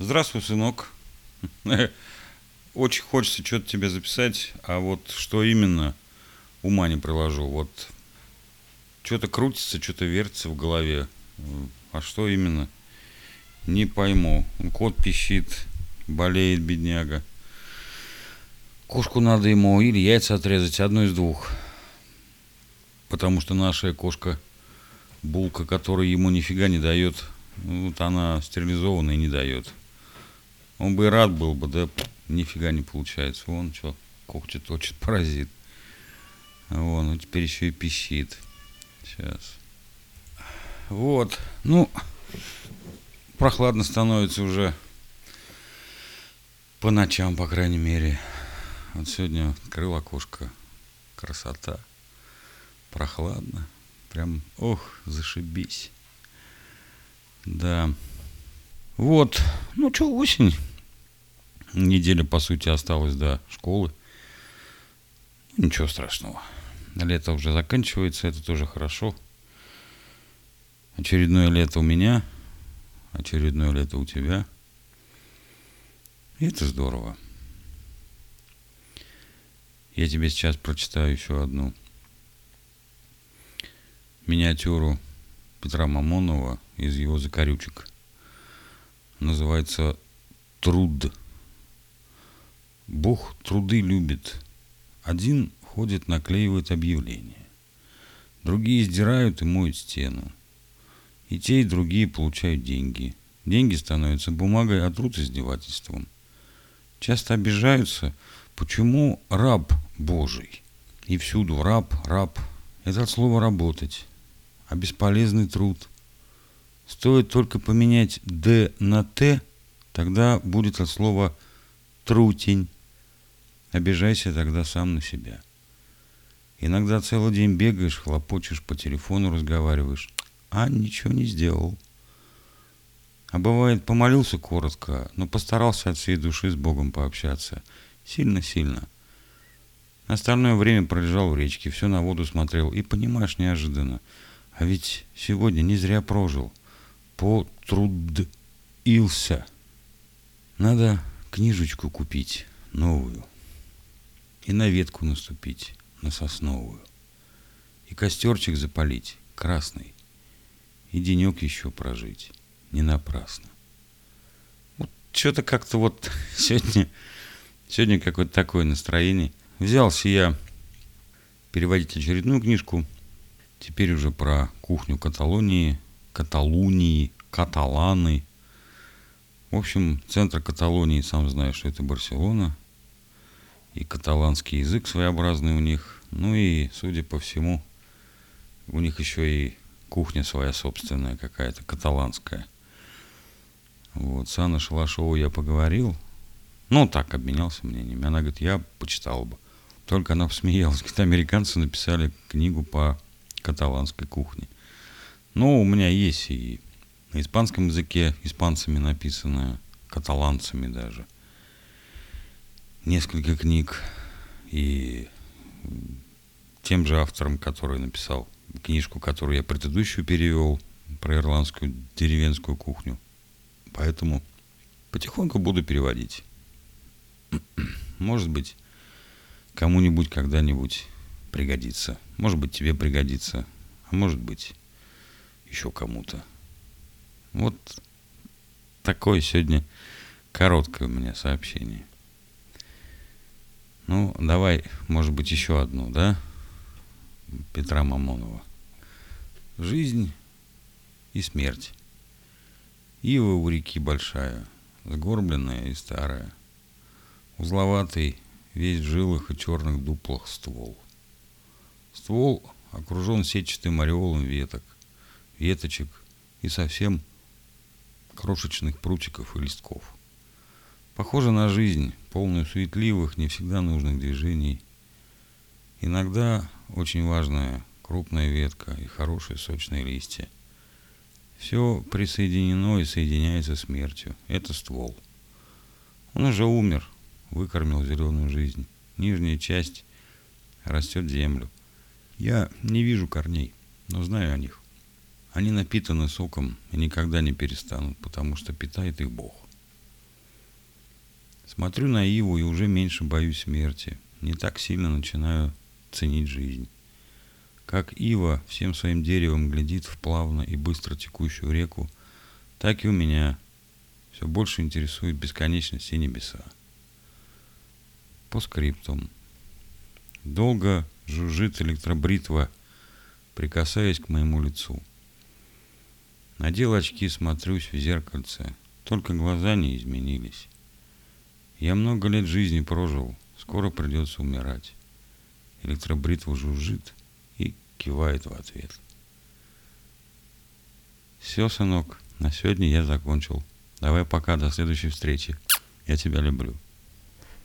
Здравствуй, сынок. Очень хочется что-то тебе записать, а вот что именно, ума не приложу. Вот что-то крутится, что-то вертится в голове. А что именно? Не пойму. Кот пищит, болеет бедняга. Кошку надо ему или яйца отрезать, одно из двух. Потому что наша кошка, булка, которая ему нифига не дает, вот она стерилизованная не дает. Он бы и рад был бы, да нифига не получается. Вон что, когти точит, паразит. Вон, ну теперь еще и пищит. Сейчас. Вот, ну, прохладно становится уже по ночам, по крайней мере. Вот сегодня открыл окошко. Красота. Прохладно. Прям, ох, зашибись. Да. Вот. Ну что, осень. Неделя, по сути, осталась до школы. Ничего страшного. Лето уже заканчивается, это тоже хорошо. Очередное лето у меня, очередное лето у тебя. И это здорово. Я тебе сейчас прочитаю еще одну миниатюру Петра Мамонова из его «Закорючек». Называется «Труд». Бог труды любит. Один ходит, наклеивает объявления. Другие издирают и моют стену. И те, и другие получают деньги. Деньги становятся бумагой, а труд издевательством. Часто обижаются – Почему раб Божий? И всюду раб, раб. Это от слова работать. А бесполезный труд. Стоит только поменять «д» на «т», тогда будет от слова «трутень». Обижайся тогда сам на себя. Иногда целый день бегаешь, хлопочешь, по телефону разговариваешь, а ничего не сделал. А бывает, помолился коротко, но постарался от всей души с Богом пообщаться – Сильно-сильно. Остальное время пролежал в речке, все на воду смотрел. И понимаешь, неожиданно. А ведь сегодня не зря прожил. Потрудился. Надо книжечку купить, новую. И на ветку наступить, на сосновую. И костерчик запалить, красный. И денек еще прожить, не напрасно. Вот что-то как-то вот сегодня Сегодня какое-то такое настроение. Взялся я переводить очередную книжку. Теперь уже про кухню Каталонии, Каталунии, каталаны. В общем, центр Каталонии, сам знаешь, что это Барселона. И каталанский язык своеобразный у них. Ну и, судя по всему, у них еще и кухня своя собственная какая-то, каталанская. Вот, с Анной Шалашовой я поговорил, ну, так, обменялся мнениями. Она говорит, я почитал бы. Только она посмеялась. Говорит, американцы написали книгу по каталанской кухне. Ну, у меня есть и на испанском языке испанцами написанная, каталанцами даже. Несколько книг. И тем же автором, который написал книжку, которую я предыдущую перевел, про ирландскую деревенскую кухню. Поэтому потихоньку буду переводить. Может быть, кому-нибудь когда-нибудь пригодится. Может быть, тебе пригодится. А может быть, еще кому-то. Вот такое сегодня короткое у меня сообщение. Ну, давай, может быть, еще одну, да? Петра Мамонова. Жизнь и смерть. Ива у реки большая, сгорбленная и старая – Узловатый, весь в жилах и черных дуплах ствол. Ствол окружен сетчатым ореолом веток, веточек и совсем крошечных прутиков и листков. Похоже на жизнь, полную суетливых, не всегда нужных движений. Иногда очень важная крупная ветка и хорошие сочные листья. Все присоединено и соединяется смертью. Это ствол. Он уже умер, выкормил зеленую жизнь. Нижняя часть растет землю. Я не вижу корней, но знаю о них. Они напитаны соком и никогда не перестанут, потому что питает их Бог. Смотрю на Иву и уже меньше боюсь смерти. Не так сильно начинаю ценить жизнь. Как Ива всем своим деревом глядит в плавно и быстро текущую реку, так и у меня все больше интересует бесконечность и небеса. По скриптум. Долго жужжит электробритва, прикасаясь к моему лицу. Надел очки, смотрюсь в зеркальце, только глаза не изменились. Я много лет жизни прожил, скоро придется умирать. Электробритва жужжит и кивает в ответ. Все, сынок, на сегодня я закончил. Давай пока, до следующей встречи. Я тебя люблю.